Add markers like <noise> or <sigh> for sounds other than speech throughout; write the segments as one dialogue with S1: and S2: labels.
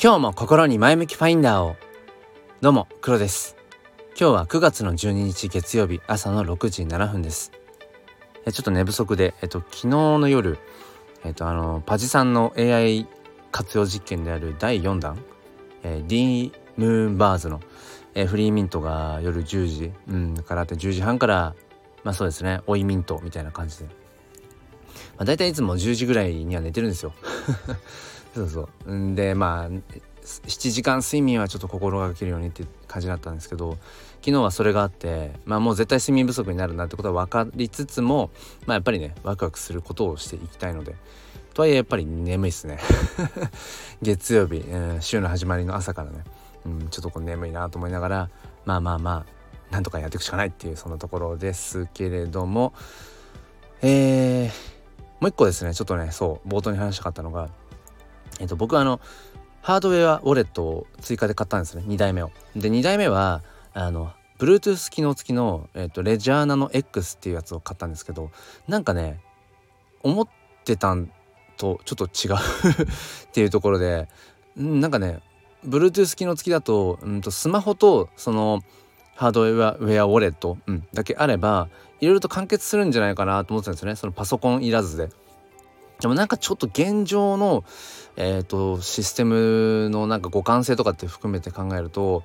S1: 今日も心に前向きファインダーを。どうも黒です。今日は9月の12日月曜日朝の6時7分です。えちょっと寝不足でえっと昨日の夜えっとあのパジさんの AI 活用実験である第4弾、えー、D ムーンバーズの、えー、フリーミントが夜10時、うん、からって10時半からまあそうですね追いミントみたいな感じで。まあ、大体いつも10時ぐらいには寝てるんですよ。そうそう。んでまあ7時間睡眠はちょっと心がけるようにって感じだったんですけど昨日はそれがあってまあもう絶対睡眠不足になるなってことは分かりつつもまあやっぱりねワクワクすることをしていきたいので。とはいえやっぱり眠いっすね。<laughs> 月曜日、うん、週の始まりの朝からね、うん、ちょっとこう眠いなと思いながらまあまあまあなんとかやっていくしかないっていうそんなところですけれども。えーもう一個ですねちょっとねそう冒頭に話したかったのがえっと僕はあのハードウェアウォレットを追加で買ったんですね2代目を。で2代目はあの Bluetooth 機能付きの、えっと、レジャーナの X っていうやつを買ったんですけどなんかね思ってたんとちょっと違う <laughs> っていうところでなんかね Bluetooth 機能付きだと,、うん、とスマホとそのハードウェアウェアウォレット、うん、だけあればいろいろと完結するんじゃないかなと思ってたんですよねそのパソコンいらずで。でもなんかちょっと現状の、えーと、システムのなんか互換性とかって含めて考えると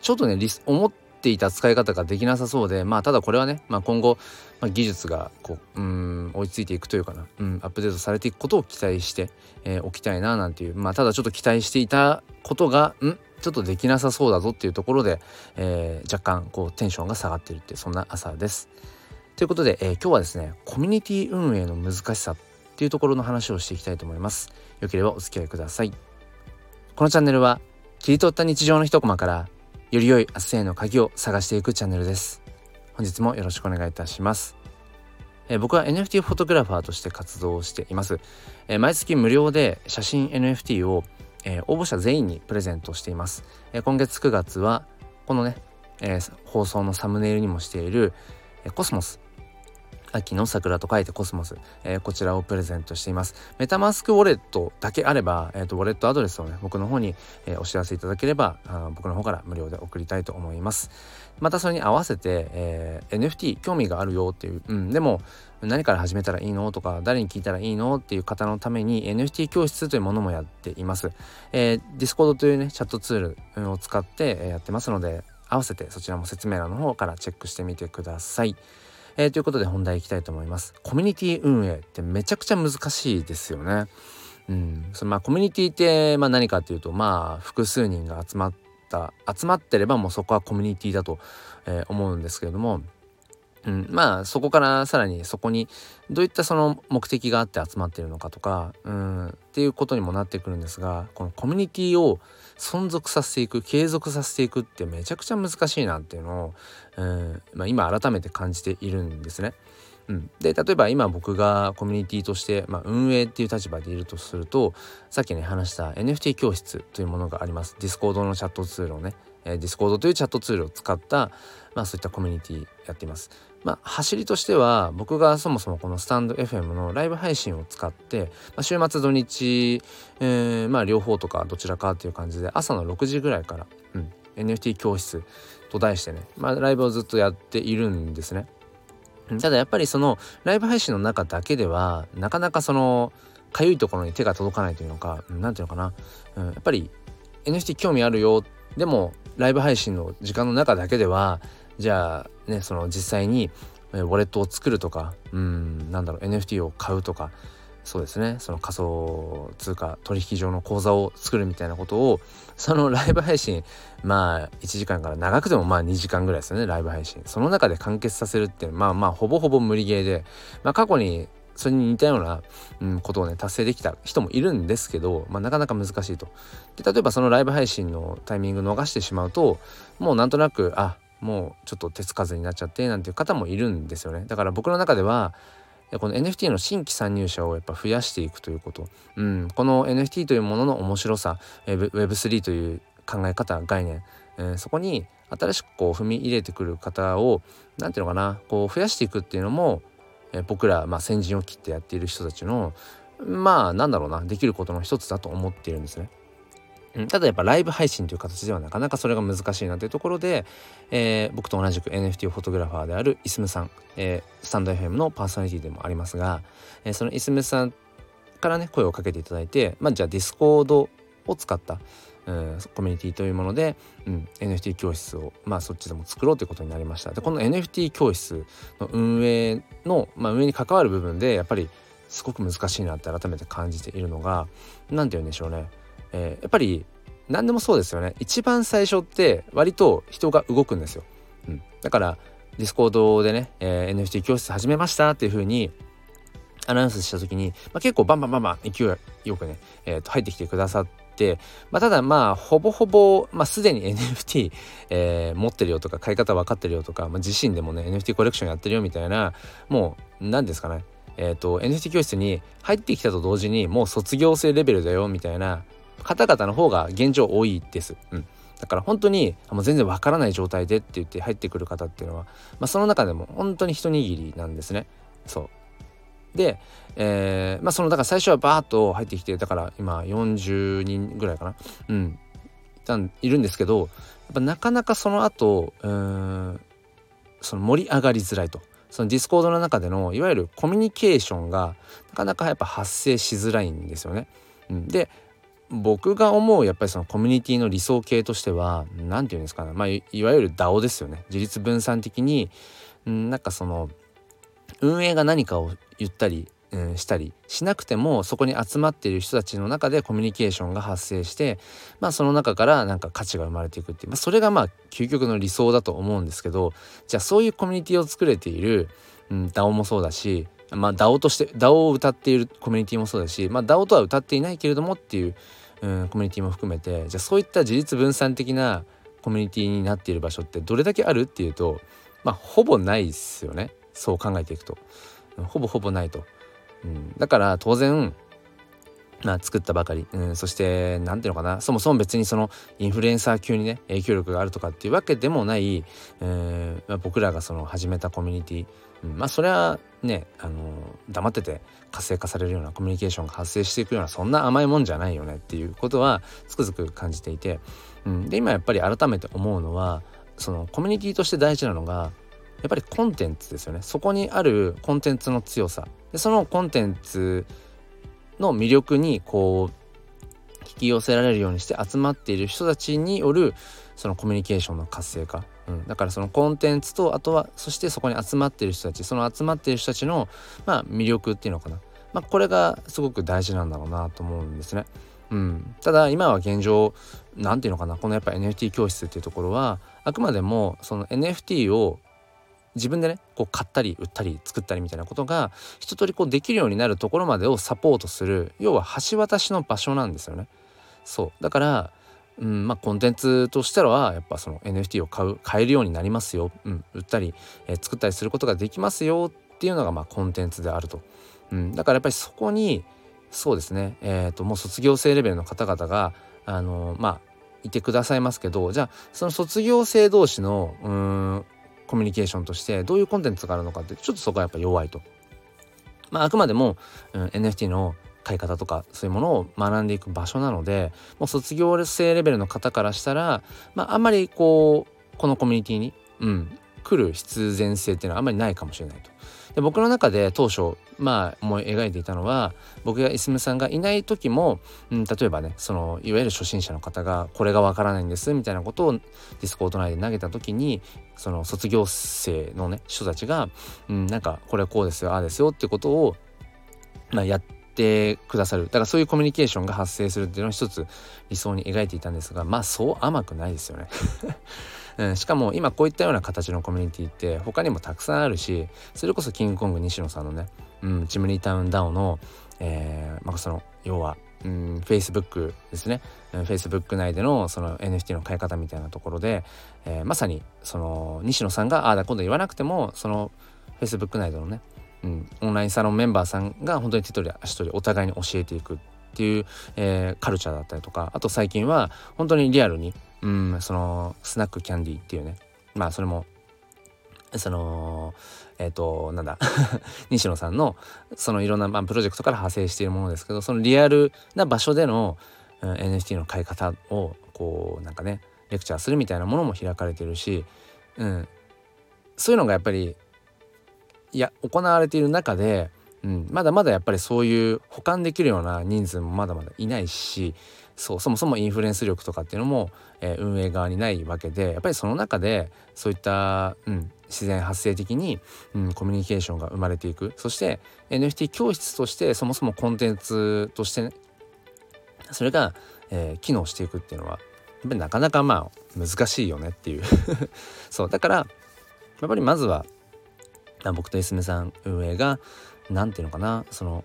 S1: ちょっとね思っていた使い方ができなさそうでまあただこれはね、まあ、今後、まあ、技術がこううん追いついていくというかな、うん、アップデートされていくことを期待してお、えー、きたいななんていうまあただちょっと期待していたことがんちょっとできなさそうだぞっていうところで、えー、若干こうテンションが下がってるってそんな朝です。ということで、えー、今日はですねコミュニティ運営の難しさっていうところの話をしていきたいと思います。よければお付き合いください。このチャンネルは切り取った日常の一コマからより良い明日への鍵を探していくチャンネルです。本日もよろしくお願いいたします。えー、僕は NFT フォトグラファーとして活動しています。えー、毎月無料で写真 NFT をえー、応募者全員にプレゼントしています、えー、今月9月はこのね、えー、放送のサムネイルにもしている、えコスモス秋の桜と書いてコスモス、えー、こちらをプレゼントしています。メタマスクウォレットだけあれば、えーと、ウォレットアドレスをね、僕の方に、えー、お知らせいただければあ、僕の方から無料で送りたいと思います。またそれに合わせて、え、NFT 興味があるよっていう、うん、でも何から始めたらいいのとか誰に聞いたらいいのっていう方のために NFT 教室というものもやっています。えー、Discord というねチャットツールを使ってやってますので合わせてそちらも説明欄の方からチェックしてみてください。えー、ということで本題いきたいと思います。コミュニティ運営ってめちゃくちゃ難しいですよね。うん、そのまあコミュニティってまあ何かっていうとまあ複数人が集まった集まってればもうそこはコミュニティだと、えー、思うんですけれどもうん、まあそこからさらにそこにどういったその目的があって集まっているのかとか、うん、っていうことにもなってくるんですがこのコミュニティを存続させていく継続させていくってめちゃくちゃ難しいなっていうのを、うんまあ、今改めて感じているんですね。うん、で例えば今僕がコミュニティとして、まあ、運営っていう立場でいるとするとさっきね話した NFT 教室というものがあります。ディスコードのチャットツールをね、えー、ディスコードというチャットツールを使った、まあ、そういったコミュニティやっています。まあ、走りとしては僕がそもそもこのスタンド FM のライブ配信を使って、まあ、週末土日、えー、まあ両方とかどちらかっていう感じで朝の6時ぐらいから、うん、NFT 教室と題してね、まあ、ライブをずっとやっているんですね。ただやっぱりそのライブ配信の中だけではなかなかそのかゆいところに手が届かないというのか何ていうのかな、うん、やっぱり NFT 興味あるよでもライブ配信の時間の中だけではじゃあねその実際にウォレットを作るとかうんなんだろう NFT を買うとかそうですね。その仮想通貨取引所の口座を作るみたいなことをそのライブ配信まあ1時間から長くてもまあ2時間ぐらいですよねライブ配信。その中で完結させるっていうまあまあほぼほぼ無理ゲーで、まあ、過去にそれに似たような、うん、ことをね達成できた人もいるんですけど、まあ、なかなか難しいと。で例えばそのライブ配信のタイミング逃してしまうともうなんとなくあもうちょっと手つかずになっちゃってなんていう方もいるんですよね。だから僕の中ではこの NFT の新規参入者をやっぱ増やしていくということ、うん、この NFT というものの面白さ Web3 という考え方概念、えー、そこに新しくこう踏み入れてくる方を何ていうのかな。こう増やしていくっていうのも、えー、僕ら、まあ、先陣を切ってやっている人たちのまあなんだろうな。できることの一つだと思っているんですね。うん、ただやっぱライブ配信という形ではなかなかそれが難しいなというところで、えー、僕と同じく NFT フォトグラファーであるイスムさん、えー、スタンド FM のパーソナリティでもありますが、えー、そのイスムさんからね声をかけていただいて、まあ、じゃあディスコードを使った、うん、コミュニティというもので、うん、NFT 教室を、まあ、そっちでも作ろうということになりました。でこの NFT 教室の運営の、まあ、運営に関わる部分でやっぱりすごく難しいなって改めて感じているのが何て言うんでしょうね、えー、やっぱり何でもそうですよね。一番最初って割と人が動くんですよ、うん、だからディスコードでね、えー、NFT 教室始めましたっていう風にアナウンスした時に、まあ、結構バンバンバンバン勢いよくね、えー、と入ってきてくださって、まあ、ただまあほぼほぼ、まあ、すでに NFT、えー、持ってるよとか買い方分かってるよとか、まあ、自身でもね NFT コレクションやってるよみたいなもう何ですかね。えっ、ー、と NFT 教室に入ってきたと同時にもう卒業生レベルだよみたいな方々の方が現状多いです。うんだから本当にもう全然わからない状態でって言って入ってくる方っていうのは、まあ、その中でも本当に一握りなんですね。そうで、えー、まあそのだから最初はバーッと入ってきてだから今40人ぐらいかなうんいるんですけどやっぱなかなかその後うんその盛り上がりづらいとそのディスコードの中でのいわゆるコミュニケーションがなかなかやっぱ発生しづらいんですよね。うん、で僕が思うやっぱりそのコミュニティの理想形としては何て言うんですかね。まあいわゆる DAO ですよね。自律分散的にんなんかその運営が何かを言ったり、うん、したりしなくてもそこに集まっている人たちの中でコミュニケーションが発生してまあその中からなんか価値が生まれていくっていう、まあ、それがまあ究極の理想だと思うんですけどじゃあそういうコミュニティを作れている、うん、DAO もそうだしまあ DAO として DAO を歌っているコミュニティもそうだしまあ DAO とは歌っていないけれどもっていううん、コミュニティも含めてじゃあそういった自立分散的なコミュニティになっている場所ってどれだけあるっていうとまあほぼないですよね。そう考えていくと。ほぼほぼないと、うん、だから当然まあ、作ったばかり、うん、そして何ていうのかな。そもそも別にそのインフルエンサー級にね影響力があるとかっていうわけでもない、えーまあ、僕らがその始めたコミュニティ、うん、まあそれはねあの黙ってて活性化されるようなコミュニケーションが発生していくようなそんな甘いもんじゃないよねっていうことはつくづく感じていて、うん、で今やっぱり改めて思うのはそのコミュニティとして大事なのがやっぱりコンテンツですよね。そこにあるコンテンツの強さ。でそのコンテンツの魅力にこう引き寄せられるようにして集まっている人たちによるそのコミュニケーションの活性化、うん、だからそのコンテンツとあとはそしてそこに集まっている人たち。その集まっている人たちのまあ魅力っていうのかな、まあ、これがすごく大事なんだろうなと思うんですね。うん、ただ今は現状何て言うのかな。このやっぱ NFT 教室っていうところはあくまでもその NFT を自分でねこう買ったり売ったり作ったりみたいなことが一通りこうできるようになるところまでをサポートする要は橋渡しの場所なんですよね。そう。だからうんまあ、コンテンツとしてはやっぱその NFT を買う買えるようになりますよ、うん、売ったり、えー、作ったりすることができますよっていうのがまあコンテンツであると、うん、だからやっぱりそこにそうですね。え、ー、ともう卒業生レベルの方々があのー、まあいてくださいますけどじゃあその卒業生同士のうんコミュニケーションとしてどういうコンテンツがあるのかってちょっとそこはやっぱ弱いと。まあ、あくまでも、うん、NFT の買い方とかそういうものを学んでいく場所なのでもう卒業生レベルの方からしたら、まあ、あんまりこうこのコミュニティに、うん、来る必然性っていうのはあんまりないかもしれないと。で僕の中で当初まあ思い描いていたのは僕がいすむさんがいない時も、うん、例えばねそのいわゆる初心者の方がこれがわからないんですみたいなことをディスコード内で投げた時にその卒業生のね人たちが、うん、なんかこれはこうですよああですよってことを、まあ、やってくださる。だからそういうコミュニケーションが発生するっていうのを一つ理想に描いていたんですがまあそう甘くないですよね。うん、しかも今こういったような形のコミュニティって他にもたくさんあるしそれこそキングコング西野さんのね、うん、チムニータウンダウンの、えーまあ、その要はうん、Facebook ですね、うん、Facebook 内でのその NFT の買い方みたいなところで、えー、まさにその西野さんがああだ今度言わなくてもその Facebook 内でのね、うん、オンラインサロンメンバーさんが本当に手取り足取りお互いに教えていく。っていう、えー、カルチャーだったりとかあと最近は本当にリアルにうんそのスナックキャンディーっていうねまあそれもそのえっ、ー、となんだ <laughs> 西野さんのそのいろんな、まあ、プロジェクトから派生しているものですけどそのリアルな場所でのうん、NFT の買い方をこうなんかねレクチャーするみたいなものも開かれてるし、うん、そういうのがやっぱりいや行われている中で、うん、まだまだやっぱりそういう保管できるような人数もまだまだいないしそうそもそもインフルエンス力とかっていうのも、えー、運営側にないわけでやっぱりその中でそういった、うん、自然発生的に、うん、コミュニケーションが生まれていく。そして NFT 教室としてそもそもコンテンツとして、ね、それが、えー、機能していくっていうのはやっぱりなかなかまあ難しいよねっていう。<laughs> そうだからやっぱりまずは僕といすみさん運営が何て言うのかなその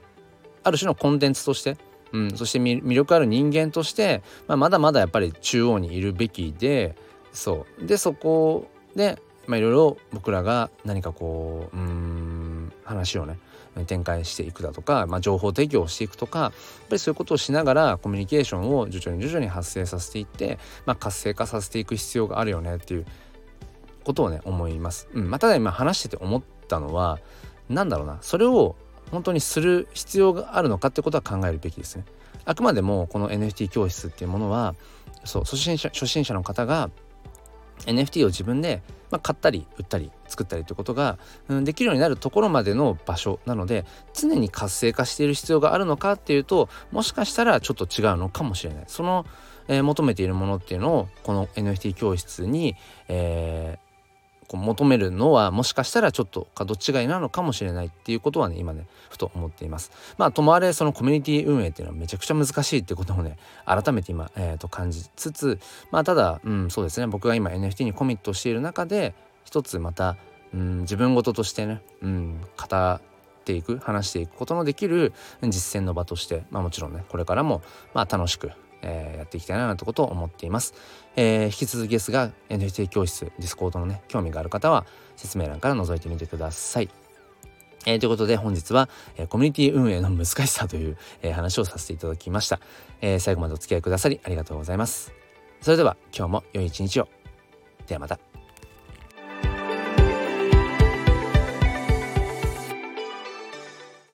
S1: ある種のコンテンツとして、うん、そして魅力ある人間として、まあ、まだまだやっぱり中央にいるべきでそうでそこでいろいろ僕らが何かこううん話をね展開していくだとか、まあ、情報提供をしていくとかやっぱりそういうことをしながらコミュニケーションを徐々に徐々に発生させていって、まあ、活性化させていく必要があるよねっていうことをね思います。うんまあ、ただ今話してて思ったのは何だろうなそれを本当にする必要があるのかってことは考えるべきですね。あくまでもこの NFT 教室っていうものはそう初心者初心者の方が NFT を自分で、まあ、買ったり売ったり作ったりということが、うん、できるようになるところまでの場所なので常に活性化している必要があるのかっていうともしかしたらちょっと違うのかもしれないその、えー、求めているものっていうのをこの NFT 教室に、えこう求めるのはもしかしたらちょっと角違いなのかもしれないっていうことはね今ねふと思っています。まあともあれそのコミュニティ運営っていうのはめちゃくちゃ難しいってことをね改めて今、えー、と感じつつまあただうんそうですね。僕が今 NFT にコミットしている中で一つまた、うん、自分事としてね、うん、語っていく話していくことのできる実践の場としてまあもちろんねこれからもまあ楽しくえー、やっていきたいななんてことを思っています。えー、引き続きですが NFT 教室ディスコードのね興味がある方は説明欄から覗いてみてください。えー、ということで本日は、え、コミュニティ運営の難しさという、え、話をさせていただきました、え最後までお付き合いくださりありがとうございます。それでは今日も良い一日を。ではまた。